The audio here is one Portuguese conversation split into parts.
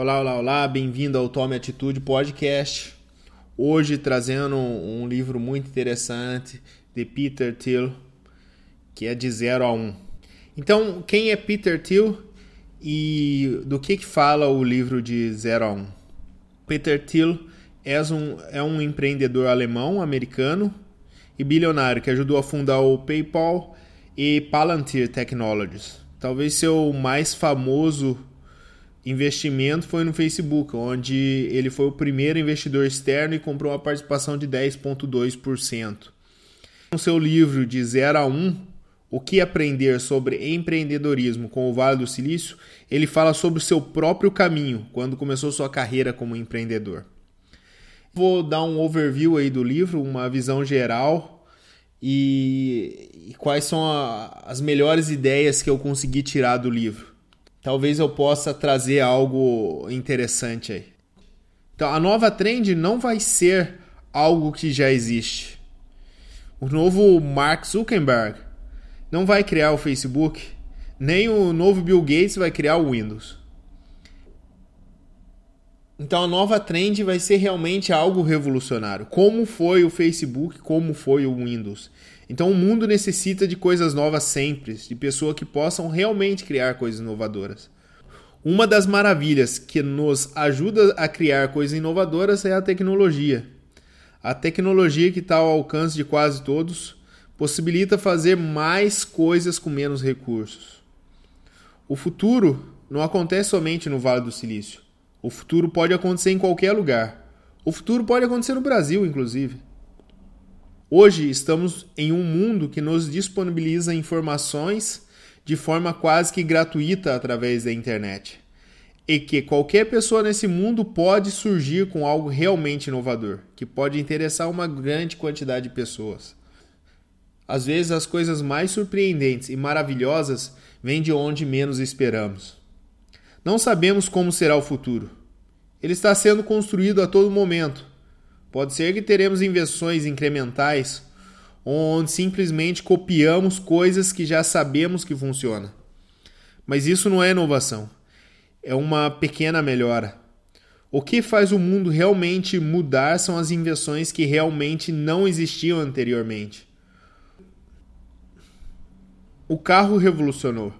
Olá, olá, olá, bem-vindo ao Tome Atitude Podcast. Hoje trazendo um livro muito interessante de Peter Thiel, que é de 0 a 1. Um. Então, quem é Peter Thiel e do que, que fala o livro de 0 a 1? Um? Peter Thiel é um, é um empreendedor alemão, americano e bilionário que ajudou a fundar o PayPal e Palantir Technologies. Talvez seu mais famoso investimento foi no Facebook, onde ele foi o primeiro investidor externo e comprou uma participação de 10,2%. No seu livro de 0 a 1, O que aprender sobre empreendedorismo com o Vale do Silício, ele fala sobre o seu próprio caminho quando começou sua carreira como empreendedor. Vou dar um overview aí do livro, uma visão geral e, quais são a, as melhores ideias que eu consegui tirar do livro talvez eu possa trazer algo interessante aí. Então, a nova trend não vai ser algo que já existe. O novo Mark Zuckerberg não vai criar o Facebook, nem o novo Bill Gates vai criar o Windows. Então a nova trend vai ser realmente algo revolucionário, como foi o Facebook, como foi o Windows. Então o mundo necessita de coisas novas sempre, de pessoas que possam realmente criar coisas inovadoras. Uma das maravilhas que nos ajuda a criar coisas inovadoras é a tecnologia. A tecnologia que está ao alcance de quase todos possibilita fazer mais coisas com menos recursos. O futuro não acontece somente no Vale do Silício. O futuro pode acontecer em qualquer lugar. O futuro pode acontecer no Brasil, inclusive. Hoje estamos em um mundo que nos disponibiliza informações de forma quase que gratuita através da internet. E que qualquer pessoa nesse mundo pode surgir com algo realmente inovador, que pode interessar uma grande quantidade de pessoas. Às vezes as coisas mais surpreendentes e maravilhosas vêm de onde menos esperamos. Não sabemos como será o futuro. Ele está sendo construído a todo momento Pode ser que teremos invenções incrementais onde simplesmente copiamos coisas que já sabemos que funcionam. Mas isso não é inovação. É uma pequena melhora. O que faz o mundo realmente mudar são as invenções que realmente não existiam anteriormente. O carro revolucionou,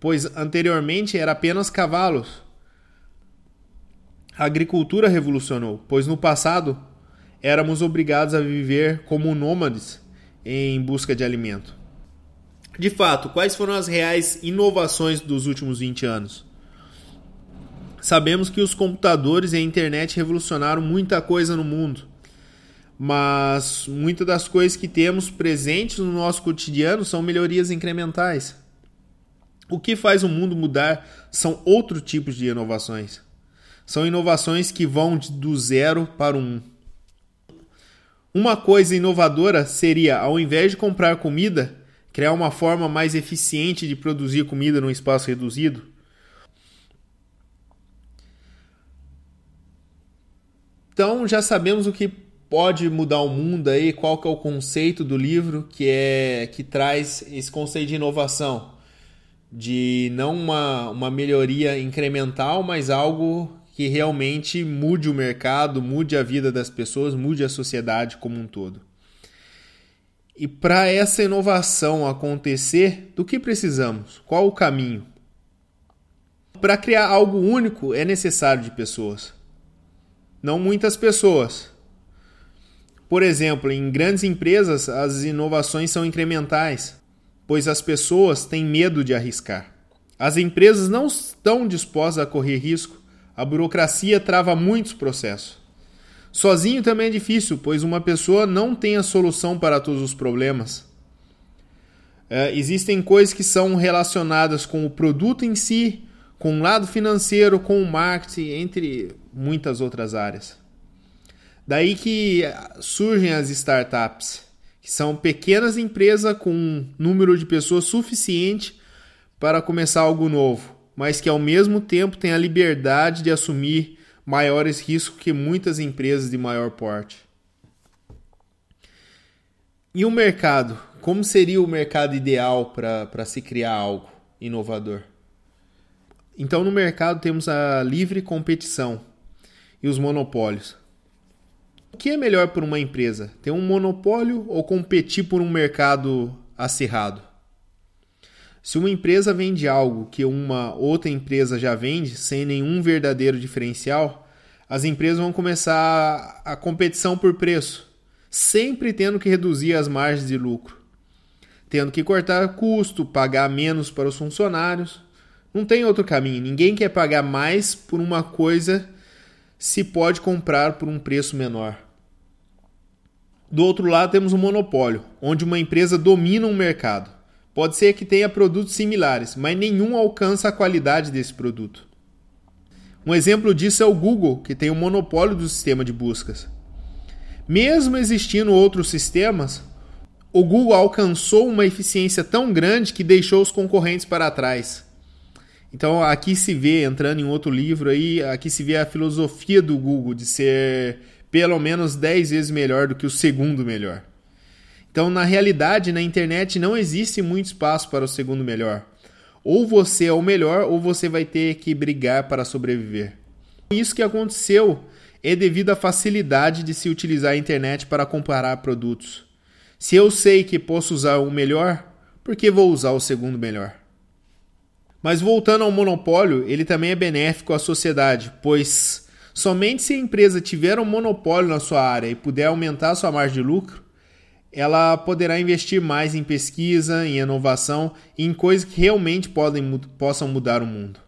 pois anteriormente era apenas cavalos a agricultura revolucionou, pois no passado éramos obrigados a viver como nômades em busca de alimento. De fato, quais foram as reais inovações dos últimos 20 anos? Sabemos que os computadores e a internet revolucionaram muita coisa no mundo, mas muitas das coisas que temos presentes no nosso cotidiano são melhorias incrementais. O que faz o mundo mudar são outros tipos de inovações. São inovações que vão do zero para o um. Uma coisa inovadora seria, ao invés de comprar comida, criar uma forma mais eficiente de produzir comida num espaço reduzido. Então já sabemos o que pode mudar o mundo aí, qual que é o conceito do livro que é que traz esse conceito de inovação, de não uma, uma melhoria incremental, mas algo que realmente mude o mercado, mude a vida das pessoas, mude a sociedade como um todo. E para essa inovação acontecer, do que precisamos? Qual o caminho? Para criar algo único é necessário de pessoas. Não muitas pessoas. Por exemplo, em grandes empresas, as inovações são incrementais, pois as pessoas têm medo de arriscar. As empresas não estão dispostas a correr risco a burocracia trava muitos processos. Sozinho também é difícil, pois uma pessoa não tem a solução para todos os problemas. É, existem coisas que são relacionadas com o produto em si, com o lado financeiro, com o marketing, entre muitas outras áreas. Daí que surgem as startups, que são pequenas empresas com um número de pessoas suficiente para começar algo novo mas que ao mesmo tempo tem a liberdade de assumir maiores riscos que muitas empresas de maior porte. E o mercado? Como seria o mercado ideal para se criar algo inovador? Então, no mercado temos a livre competição e os monopólios. Que é melhor para uma empresa? Ter um monopólio ou competir por um mercado acirrado? Se uma empresa vende algo que uma outra empresa já vende sem nenhum verdadeiro diferencial, as empresas vão começar a competição por preço, sempre tendo que reduzir as margens de lucro, tendo que cortar custo, pagar menos para os funcionários. Não tem outro caminho. Ninguém quer pagar mais por uma coisa se pode comprar por um preço menor. Do outro lado, temos um monopólio, onde uma empresa domina um mercado. Pode ser que tenha produtos similares, mas nenhum alcança a qualidade desse produto. Um exemplo disso é o Google, que tem o monopólio do sistema de buscas. Mesmo existindo outros sistemas, o Google alcançou uma eficiência tão grande que deixou os concorrentes para trás. Então aqui se vê, entrando em outro livro aí, aqui se vê a filosofia do Google de ser pelo menos 10 vezes melhor do que o segundo melhor. Então, na realidade, na internet não existe muito espaço para o segundo melhor. Ou você é o melhor, ou você vai ter que brigar para sobreviver. Isso que aconteceu é devido à facilidade de se utilizar a internet para comparar produtos. Se eu sei que posso usar o melhor, por que vou usar o segundo melhor? Mas voltando ao monopólio, ele também é benéfico à sociedade, pois somente se a empresa tiver um monopólio na sua área e puder aumentar sua margem de lucro, ela poderá investir mais em pesquisa, em inovação e em coisas que realmente podem, possam mudar o mundo.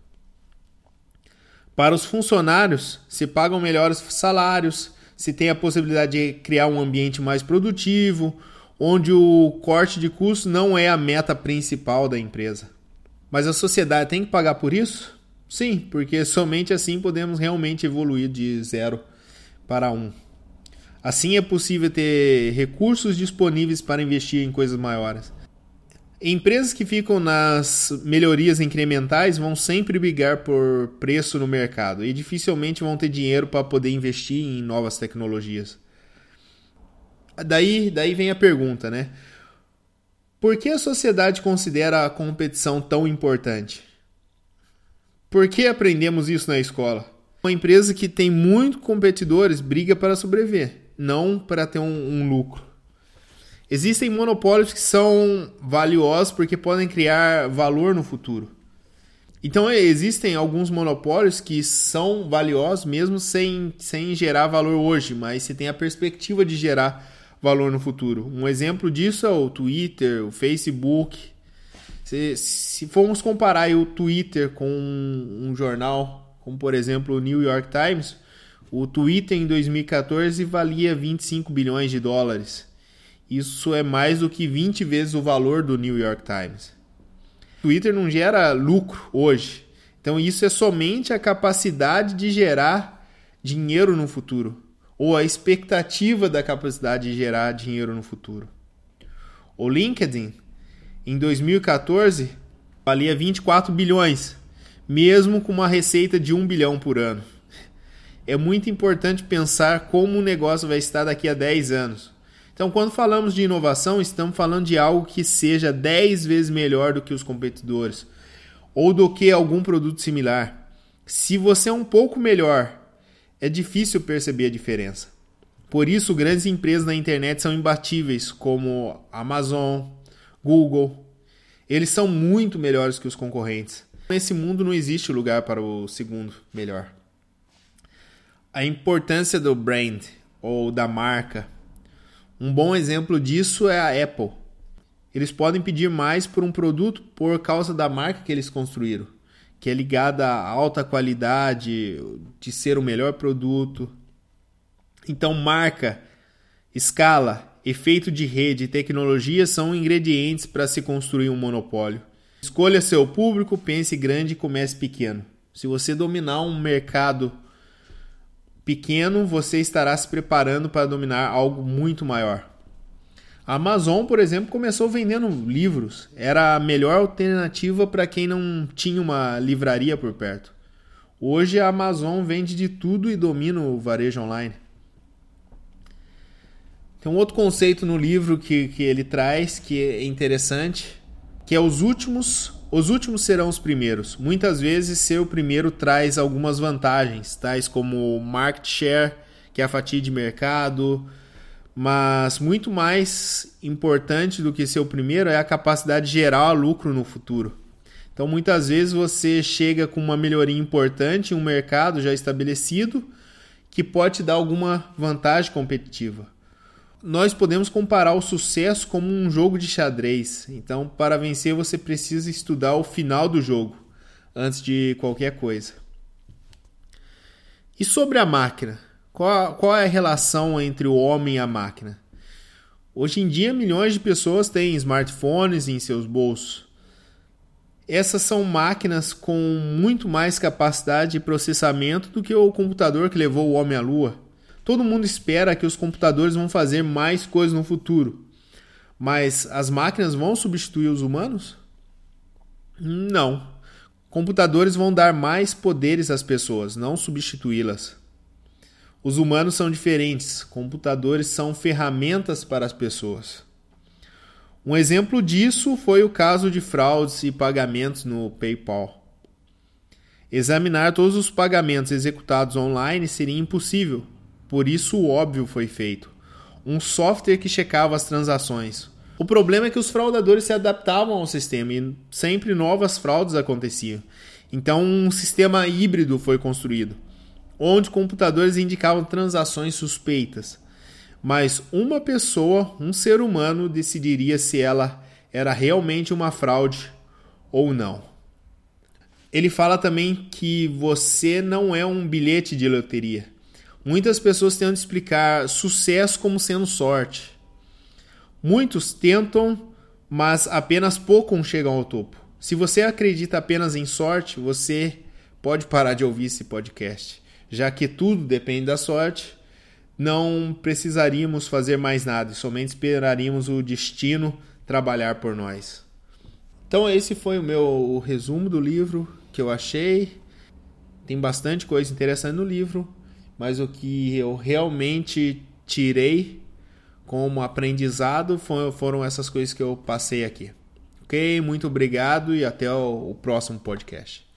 Para os funcionários, se pagam melhores salários, se tem a possibilidade de criar um ambiente mais produtivo, onde o corte de custos não é a meta principal da empresa. Mas a sociedade tem que pagar por isso? Sim, porque somente assim podemos realmente evoluir de zero para um. Assim é possível ter recursos disponíveis para investir em coisas maiores. Empresas que ficam nas melhorias incrementais vão sempre brigar por preço no mercado e dificilmente vão ter dinheiro para poder investir em novas tecnologias. Daí, daí vem a pergunta, né? Por que a sociedade considera a competição tão importante? Por que aprendemos isso na escola? Uma empresa que tem muitos competidores briga para sobreviver, não para ter um, um lucro. Existem monopólios que são valiosos porque podem criar valor no futuro. Então existem alguns monopólios que são valiosos mesmo sem, sem gerar valor hoje, mas você tem a perspectiva de gerar valor no futuro. Um exemplo disso é o Twitter, o Facebook. Se, se formos comparar o Twitter com um, um jornal, como por exemplo o New York Times, o Twitter em 2014 valia 25 bilhões de dólares. Isso é mais do que 20 vezes o valor do New York Times. O Twitter não gera lucro hoje. Então isso é somente a capacidade de gerar dinheiro no futuro ou a expectativa da capacidade de gerar dinheiro no futuro. O LinkedIn, em 2014, valia 24 bilhões, mesmo com uma receita de 1 bilhão por ano. É muito importante pensar como o negócio vai estar daqui a 10 anos. Então, quando falamos de inovação, estamos falando de algo que seja 10 vezes melhor do que os competidores ou do que algum produto similar. Se você é um pouco melhor é difícil perceber a diferença. Por isso, grandes empresas na internet são imbatíveis, como Amazon, Google. Eles são muito melhores que os concorrentes. Nesse mundo não existe lugar para o segundo melhor. A importância do brand ou da marca. Um bom exemplo disso é a Apple. Eles podem pedir mais por um produto por causa da marca que eles construíram que é ligada à alta qualidade, de ser o melhor produto. Então, marca, escala, efeito de rede e tecnologia são ingredientes para se construir um monopólio. Escolha seu público, pense grande e comece pequeno. Se você dominar um mercado pequeno, você estará se preparando para dominar algo muito maior. A Amazon, por exemplo, começou vendendo livros. Era a melhor alternativa para quem não tinha uma livraria por perto. Hoje a Amazon vende de tudo e domina o varejo online. Tem um outro conceito no livro que, que ele traz que é interessante, que é os últimos os últimos serão os primeiros. Muitas vezes, ser o primeiro traz algumas vantagens, tais como market share, que é a fatia de mercado, mas muito mais importante do que ser o primeiro é a capacidade de gerar lucro no futuro. Então, muitas vezes você chega com uma melhoria importante em um mercado já estabelecido que pode te dar alguma vantagem competitiva. Nós podemos comparar o sucesso como um jogo de xadrez. Então, para vencer, você precisa estudar o final do jogo antes de qualquer coisa. E sobre a máquina? Qual, qual é a relação entre o homem e a máquina? Hoje em dia, milhões de pessoas têm smartphones em seus bolsos. Essas são máquinas com muito mais capacidade de processamento do que o computador que levou o homem à Lua. Todo mundo espera que os computadores vão fazer mais coisas no futuro. Mas as máquinas vão substituir os humanos? Não. Computadores vão dar mais poderes às pessoas, não substituí-las. Os humanos são diferentes, computadores são ferramentas para as pessoas. Um exemplo disso foi o caso de fraudes e pagamentos no PayPal. Examinar todos os pagamentos executados online seria impossível, por isso o óbvio foi feito: um software que checava as transações. O problema é que os fraudadores se adaptavam ao sistema e sempre novas fraudes aconteciam. Então, um sistema híbrido foi construído onde computadores indicavam transações suspeitas. Mas uma pessoa, um ser humano, decidiria se ela era realmente uma fraude ou não. Ele fala também que você não é um bilhete de loteria. Muitas pessoas tentam explicar sucesso como sendo sorte. Muitos tentam, mas apenas poucos chegam ao topo. Se você acredita apenas em sorte, você pode parar de ouvir esse podcast já que tudo depende da sorte, não precisaríamos fazer mais nada, somente esperaríamos o destino trabalhar por nós. Então esse foi o meu resumo do livro que eu achei. Tem bastante coisa interessante no livro, mas o que eu realmente tirei como aprendizado foram essas coisas que eu passei aqui. Ok? Muito obrigado e até o próximo podcast.